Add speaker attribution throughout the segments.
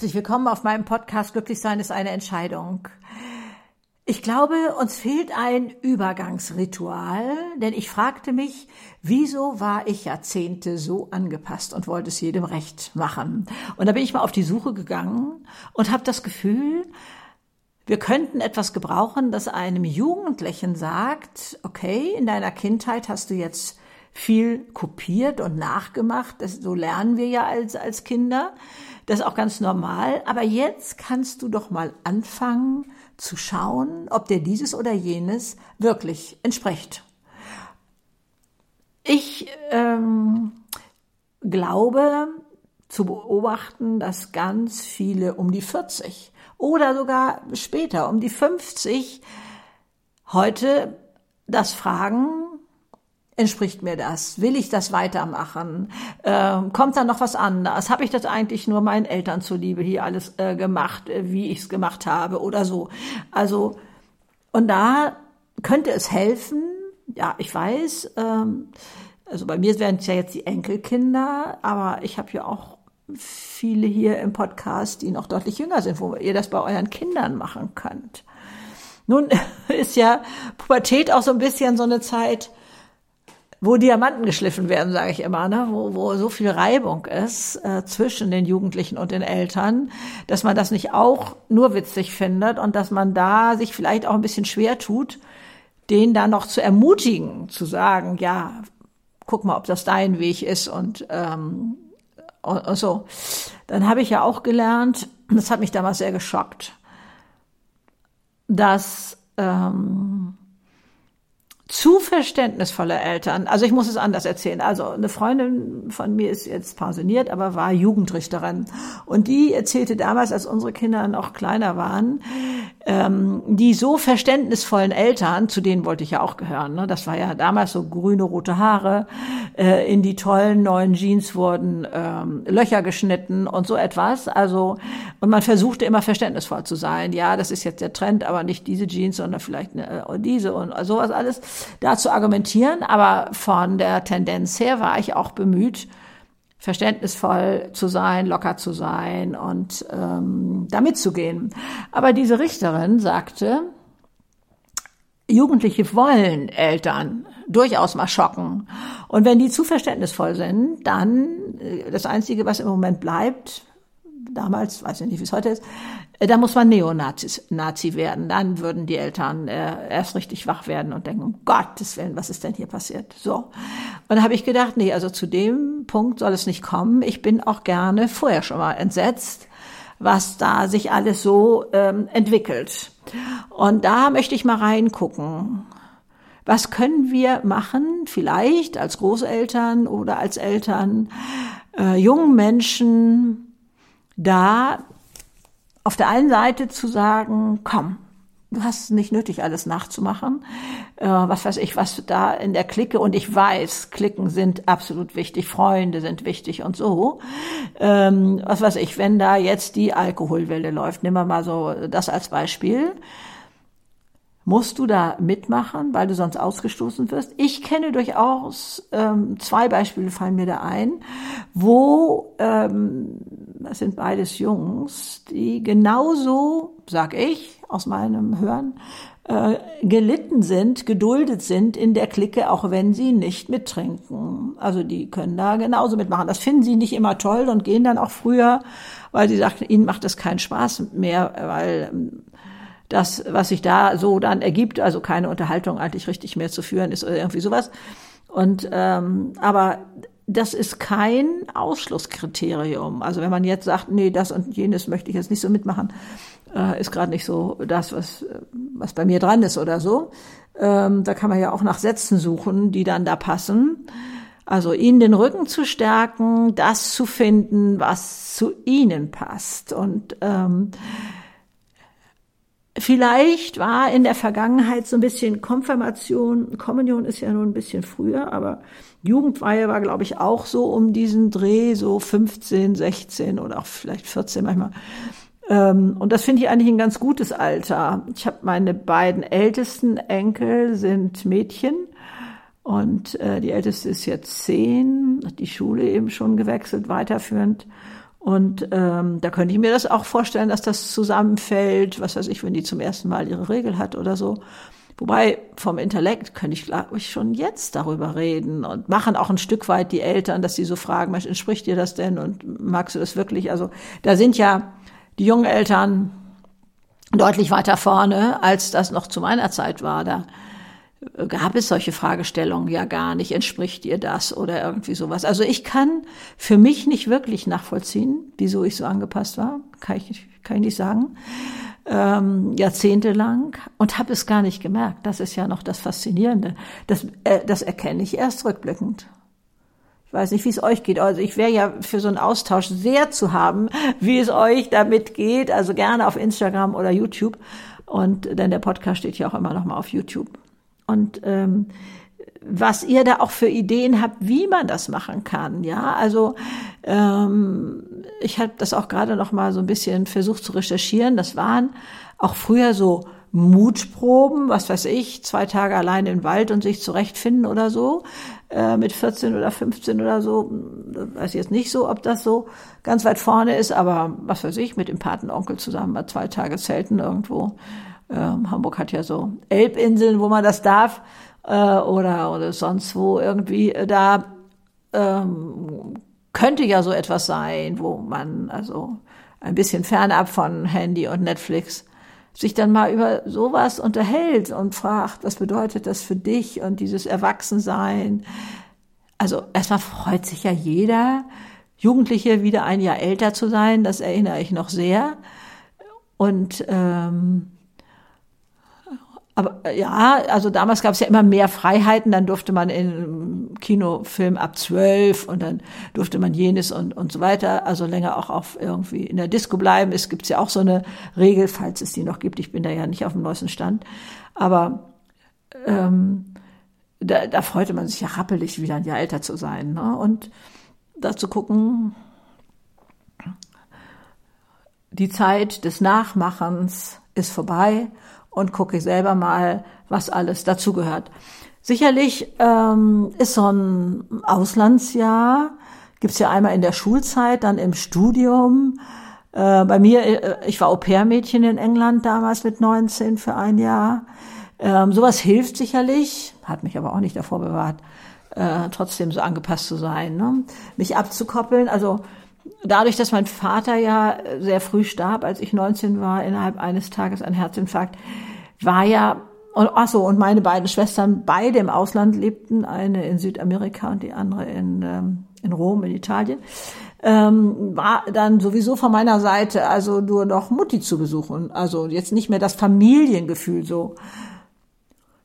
Speaker 1: Herzlich willkommen auf meinem Podcast Glücklich sein ist eine Entscheidung. Ich glaube, uns fehlt ein Übergangsritual, denn ich fragte mich, wieso war ich Jahrzehnte so angepasst und wollte es jedem recht machen. Und da bin ich mal auf die Suche gegangen und habe das Gefühl, wir könnten etwas gebrauchen, das einem Jugendlichen sagt, okay, in deiner Kindheit hast du jetzt viel kopiert und nachgemacht. Das, so lernen wir ja als, als Kinder. Das ist auch ganz normal. Aber jetzt kannst du doch mal anfangen zu schauen, ob dir dieses oder jenes wirklich entspricht. Ich ähm, glaube zu beobachten, dass ganz viele um die 40 oder sogar später um die 50 heute das fragen, entspricht mir das? Will ich das weitermachen? Ähm, kommt da noch was anderes? Habe ich das eigentlich nur meinen Eltern zuliebe hier alles äh, gemacht, äh, wie ich es gemacht habe oder so? Also, und da könnte es helfen, ja, ich weiß, ähm, also bei mir werden es ja jetzt die Enkelkinder, aber ich habe ja auch viele hier im Podcast, die noch deutlich jünger sind, wo ihr das bei euren Kindern machen könnt. Nun ist ja Pubertät auch so ein bisschen so eine Zeit, wo Diamanten geschliffen werden, sage ich immer, ne? wo, wo so viel Reibung ist äh, zwischen den Jugendlichen und den Eltern, dass man das nicht auch nur witzig findet und dass man da sich vielleicht auch ein bisschen schwer tut, den da noch zu ermutigen, zu sagen, ja, guck mal, ob das dein Weg ist und, ähm, und, und so. Dann habe ich ja auch gelernt, das hat mich damals sehr geschockt, dass ähm, zu verständnisvolle Eltern. Also ich muss es anders erzählen. Also eine Freundin von mir ist jetzt pensioniert, aber war Jugendrichterin. Und die erzählte damals, als unsere Kinder noch kleiner waren, ähm, die so verständnisvollen Eltern, zu denen wollte ich ja auch gehören. Ne? Das war ja damals so grüne, rote Haare. Äh, in die tollen neuen Jeans wurden ähm, Löcher geschnitten und so etwas. Also, und man versuchte immer verständnisvoll zu sein. Ja, das ist jetzt der Trend, aber nicht diese Jeans, sondern vielleicht äh, diese und sowas alles da zu argumentieren, aber von der Tendenz her war ich auch bemüht, verständnisvoll zu sein, locker zu sein und ähm, damit zu gehen. Aber diese Richterin sagte, Jugendliche wollen Eltern durchaus mal schocken. Und wenn die zu verständnisvoll sind, dann äh, das Einzige, was im Moment bleibt, damals, weiß ich nicht, wie es heute ist, äh, da muss man Neonazi Nazi werden. Dann würden die Eltern äh, erst richtig wach werden und denken, um Gottes Willen, was ist denn hier passiert? So. Und da habe ich gedacht, nee, also zu dem Punkt soll es nicht kommen. Ich bin auch gerne vorher schon mal entsetzt, was da sich alles so ähm, entwickelt. Und da möchte ich mal reingucken. Was können wir machen, vielleicht als Großeltern oder als Eltern, äh, jungen Menschen da auf der einen Seite zu sagen, komm, du hast nicht nötig, alles nachzumachen. Äh, was weiß ich, was da in der Clique und ich weiß, Klicken sind absolut wichtig, Freunde sind wichtig und so. Ähm, was weiß ich, wenn da jetzt die Alkoholwelle läuft, nehmen wir mal so das als Beispiel. Musst du da mitmachen, weil du sonst ausgestoßen wirst? Ich kenne durchaus ähm, zwei Beispiele fallen mir da ein, wo ähm, das sind beides Jungs, die genauso, sag ich aus meinem Hören, äh, gelitten sind, geduldet sind in der Clique, auch wenn sie nicht mittrinken. Also die können da genauso mitmachen. Das finden sie nicht immer toll und gehen dann auch früher, weil sie sagen, ihnen macht das keinen Spaß mehr, weil ähm, das, was sich da so dann ergibt, also keine Unterhaltung eigentlich richtig mehr zu führen ist oder irgendwie sowas. Und ähm, aber das ist kein Ausschlusskriterium. Also wenn man jetzt sagt, nee, das und jenes möchte ich jetzt nicht so mitmachen, äh, ist gerade nicht so das, was, was bei mir dran ist oder so. Ähm, da kann man ja auch nach Sätzen suchen, die dann da passen. Also ihnen den Rücken zu stärken, das zu finden, was zu ihnen passt. Und ähm, Vielleicht war in der Vergangenheit so ein bisschen Konfirmation, Kommunion ist ja nur ein bisschen früher, aber Jugendweihe war, glaube ich, auch so um diesen Dreh, so 15, 16 oder auch vielleicht 14 manchmal. Ähm, und das finde ich eigentlich ein ganz gutes Alter. Ich habe meine beiden ältesten Enkel sind Mädchen und äh, die älteste ist jetzt zehn, hat die Schule eben schon gewechselt, weiterführend. Und ähm, da könnte ich mir das auch vorstellen, dass das zusammenfällt, was weiß ich, wenn die zum ersten Mal ihre Regel hat oder so. Wobei vom Intellekt könnte ich, glaube ich, schon jetzt darüber reden und machen auch ein Stück weit die Eltern, dass sie so fragen, Mensch, entspricht dir das denn und magst du das wirklich? Also da sind ja die jungen Eltern deutlich weiter vorne, als das noch zu meiner Zeit war. Da gab es solche Fragestellungen ja gar nicht, entspricht dir das oder irgendwie sowas. Also ich kann für mich nicht wirklich nachvollziehen, wieso ich so angepasst war, kann ich, kann ich nicht sagen, ähm, jahrzehntelang und habe es gar nicht gemerkt. Das ist ja noch das Faszinierende. Das, äh, das erkenne ich erst rückblickend. Ich weiß nicht, wie es euch geht. Also ich wäre ja für so einen Austausch sehr zu haben, wie es euch damit geht. Also gerne auf Instagram oder YouTube. Und denn der Podcast steht ja auch immer noch mal auf YouTube und ähm, was ihr da auch für Ideen habt, wie man das machen kann. Ja, also ähm, ich habe das auch gerade noch mal so ein bisschen versucht zu recherchieren. Das waren auch früher so Mutproben, was weiß ich, zwei Tage allein im Wald und sich zurechtfinden oder so, äh, mit 14 oder 15 oder so. Weiß jetzt nicht so, ob das so ganz weit vorne ist, aber was weiß ich, mit dem Patenonkel zusammen mal zwei Tage zelten irgendwo ähm, Hamburg hat ja so Elbinseln, wo man das darf, äh, oder, oder sonst wo irgendwie. Äh, da ähm, könnte ja so etwas sein, wo man also ein bisschen fernab von Handy und Netflix sich dann mal über sowas unterhält und fragt, was bedeutet das für dich und dieses Erwachsensein. Also erstmal freut sich ja jeder, Jugendliche wieder ein Jahr älter zu sein, das erinnere ich noch sehr. Und ähm, aber äh, ja, also damals gab es ja immer mehr Freiheiten, dann durfte man in Kinofilm ab zwölf und dann durfte man jenes und, und so weiter, also länger auch auf irgendwie in der Disco bleiben. Es gibt ja auch so eine Regel, falls es die noch gibt. Ich bin da ja nicht auf dem neuesten Stand. Aber ähm, da, da freute man sich ja rappelig, wieder ein Jahr älter zu sein. Ne? Und da zu gucken, die Zeit des Nachmachens ist vorbei und gucke selber mal, was alles dazugehört. Sicherlich ähm, ist so ein Auslandsjahr, gibt's ja einmal in der Schulzeit, dann im Studium. Äh, bei mir, äh, ich war Au-pair-Mädchen in England damals mit 19 für ein Jahr. Ähm, sowas hilft sicherlich, hat mich aber auch nicht davor bewahrt, äh, trotzdem so angepasst zu sein, ne? mich abzukoppeln. Also dadurch, dass mein Vater ja sehr früh starb, als ich 19 war, innerhalb eines Tages ein Herzinfarkt, war ja, ach so, und meine beiden Schwestern beide im Ausland lebten, eine in Südamerika und die andere in, ähm, in Rom, in Italien, ähm, war dann sowieso von meiner Seite also nur noch Mutti zu besuchen. Also jetzt nicht mehr das Familiengefühl so.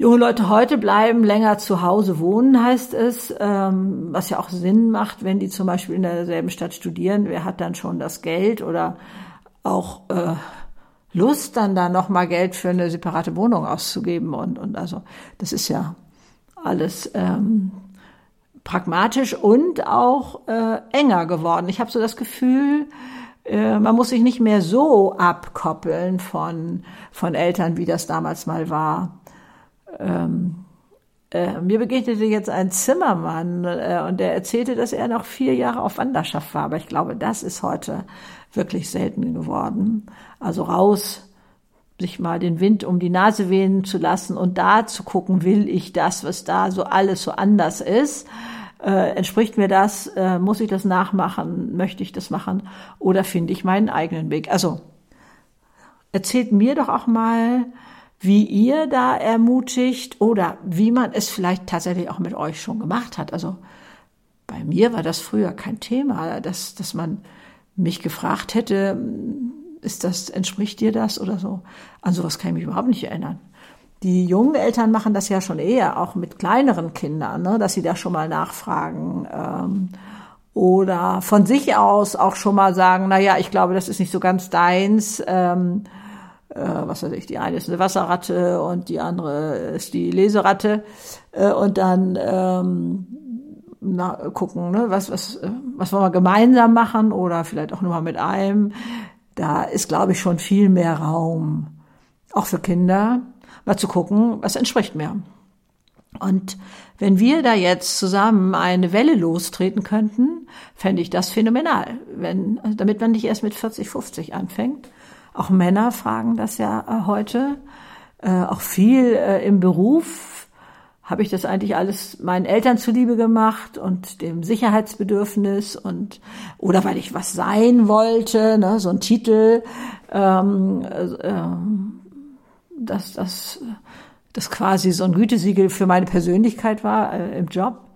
Speaker 1: Junge Leute heute bleiben länger zu Hause wohnen, heißt es, ähm, was ja auch Sinn macht, wenn die zum Beispiel in derselben Stadt studieren. Wer hat dann schon das Geld oder auch äh, Lust, dann da nochmal Geld für eine separate Wohnung auszugeben? Und, und also das ist ja alles ähm, pragmatisch und auch äh, enger geworden. Ich habe so das Gefühl, äh, man muss sich nicht mehr so abkoppeln von, von Eltern, wie das damals mal war ähm, äh, mir begegnete jetzt ein Zimmermann äh, und der erzählte, dass er noch vier Jahre auf Wanderschaft war. Aber ich glaube, das ist heute wirklich selten geworden. Also raus, sich mal den Wind um die Nase wehen zu lassen und da zu gucken, will ich das, was da so alles so anders ist. Äh, entspricht mir das? Äh, muss ich das nachmachen? Möchte ich das machen? Oder finde ich meinen eigenen Weg? Also erzählt mir doch auch mal, wie ihr da ermutigt oder wie man es vielleicht tatsächlich auch mit euch schon gemacht hat. Also bei mir war das früher kein Thema, dass, dass man mich gefragt hätte, ist das, entspricht dir das oder so. An sowas kann ich mich überhaupt nicht erinnern. Die jungen Eltern machen das ja schon eher, auch mit kleineren Kindern, ne, dass sie da schon mal nachfragen. Ähm, oder von sich aus auch schon mal sagen, na ja, ich glaube, das ist nicht so ganz deins. Ähm, äh, was weiß ich, die eine ist eine Wasserratte und die andere ist die Leseratte äh, und dann ähm, na, gucken, ne, was, was, was wollen wir gemeinsam machen oder vielleicht auch nur mal mit einem. Da ist, glaube ich, schon viel mehr Raum, auch für Kinder, mal zu gucken, was entspricht mir. Und wenn wir da jetzt zusammen eine Welle lostreten könnten, fände ich das phänomenal, wenn, damit man nicht erst mit 40, 50 anfängt. Auch Männer fragen das ja äh, heute, äh, auch viel äh, im Beruf habe ich das eigentlich alles meinen Eltern zuliebe gemacht und dem Sicherheitsbedürfnis und oder weil ich was sein wollte, ne, so ein Titel, ähm, äh, dass das das quasi so ein Gütesiegel für meine Persönlichkeit war äh, im Job.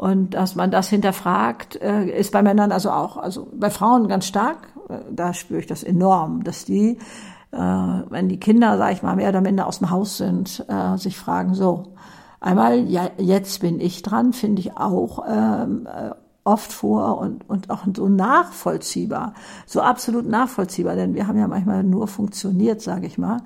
Speaker 1: Und dass man das hinterfragt, äh, ist bei Männern also auch, also bei Frauen ganz stark. Äh, da spüre ich das enorm, dass die, äh, wenn die Kinder, sag ich mal, mehr oder minder aus dem Haus sind, sich fragen, so, einmal, ja, jetzt bin ich dran, finde ich auch ähm, äh, oft vor und, und auch so nachvollziehbar, so absolut nachvollziehbar, denn wir haben ja manchmal nur funktioniert, sage ich mal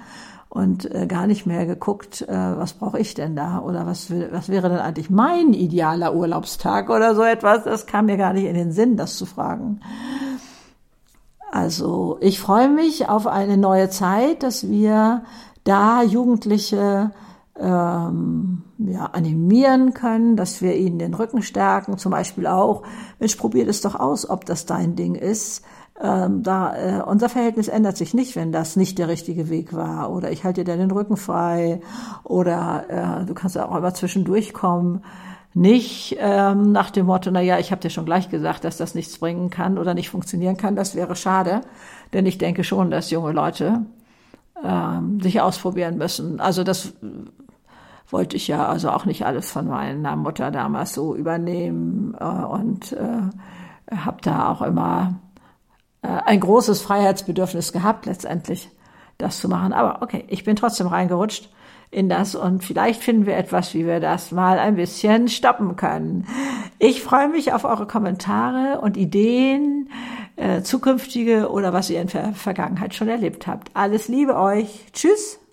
Speaker 1: und äh, gar nicht mehr geguckt, äh, was brauche ich denn da oder was, was wäre denn eigentlich mein idealer Urlaubstag oder so etwas. Das kam mir gar nicht in den Sinn, das zu fragen. Also ich freue mich auf eine neue Zeit, dass wir da Jugendliche ähm, ja, animieren können, dass wir ihnen den Rücken stärken, zum Beispiel auch, Mensch, probier es doch aus, ob das dein Ding ist ähm, da äh, unser Verhältnis ändert sich nicht, wenn das nicht der richtige Weg war oder ich halte dir den Rücken frei oder äh, du kannst auch immer zwischendurch kommen. Nicht ähm, nach dem Motto, na ja, ich habe dir schon gleich gesagt, dass das nichts bringen kann oder nicht funktionieren kann. Das wäre schade, denn ich denke schon, dass junge Leute ähm, sich ausprobieren müssen. Also das wollte ich ja also auch nicht alles von meiner Mutter damals so übernehmen äh, und äh, habe da auch immer äh, ein großes Freiheitsbedürfnis gehabt, letztendlich das zu machen. Aber okay, ich bin trotzdem reingerutscht in das und vielleicht finden wir etwas, wie wir das mal ein bisschen stoppen können. Ich freue mich auf eure Kommentare und Ideen, äh, zukünftige oder was ihr in der Vergangenheit schon erlebt habt. Alles Liebe euch. Tschüss.